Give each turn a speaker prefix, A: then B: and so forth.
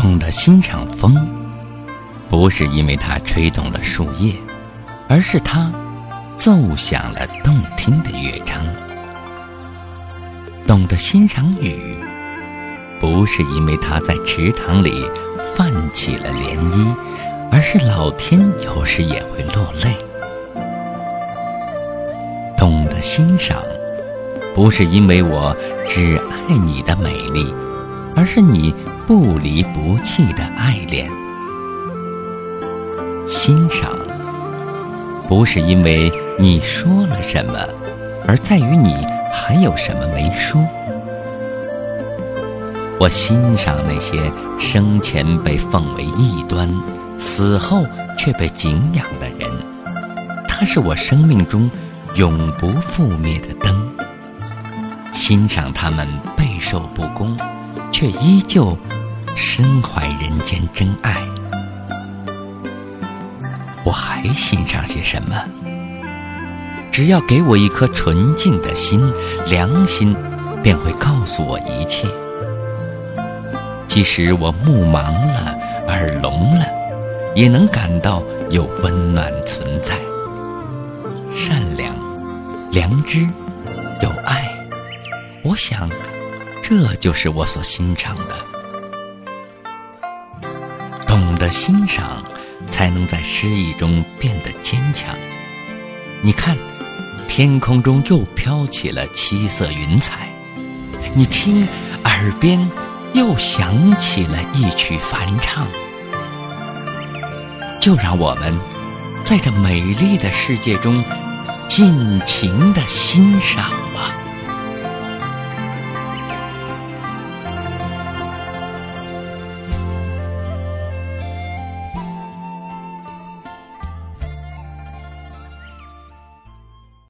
A: 懂得欣赏风，不是因为它吹动了树叶，而是它奏响了动听的乐章；懂得欣赏雨，不是因为它在池塘里泛起了涟漪，而是老天有时也会落泪；懂得欣赏，不是因为我只爱你的美丽，而是你。不离不弃的爱恋，欣赏不是因为你说了什么，而在于你还有什么没说。我欣赏那些生前被奉为异端，死后却被敬仰的人，他是我生命中永不覆灭的灯。欣赏他们备受不公，却依旧。身怀人间真爱，我还欣赏些什么？只要给我一颗纯净的心，良心便会告诉我一切。即使我目盲了，耳聋了，也能感到有温暖存在。善良、良知、有爱，我想，这就是我所欣赏的。懂得欣赏，才能在失意中变得坚强。你看，天空中又飘起了七色云彩；你听，耳边又响起了一曲梵唱。就让我们在这美丽的世界中尽情的欣赏。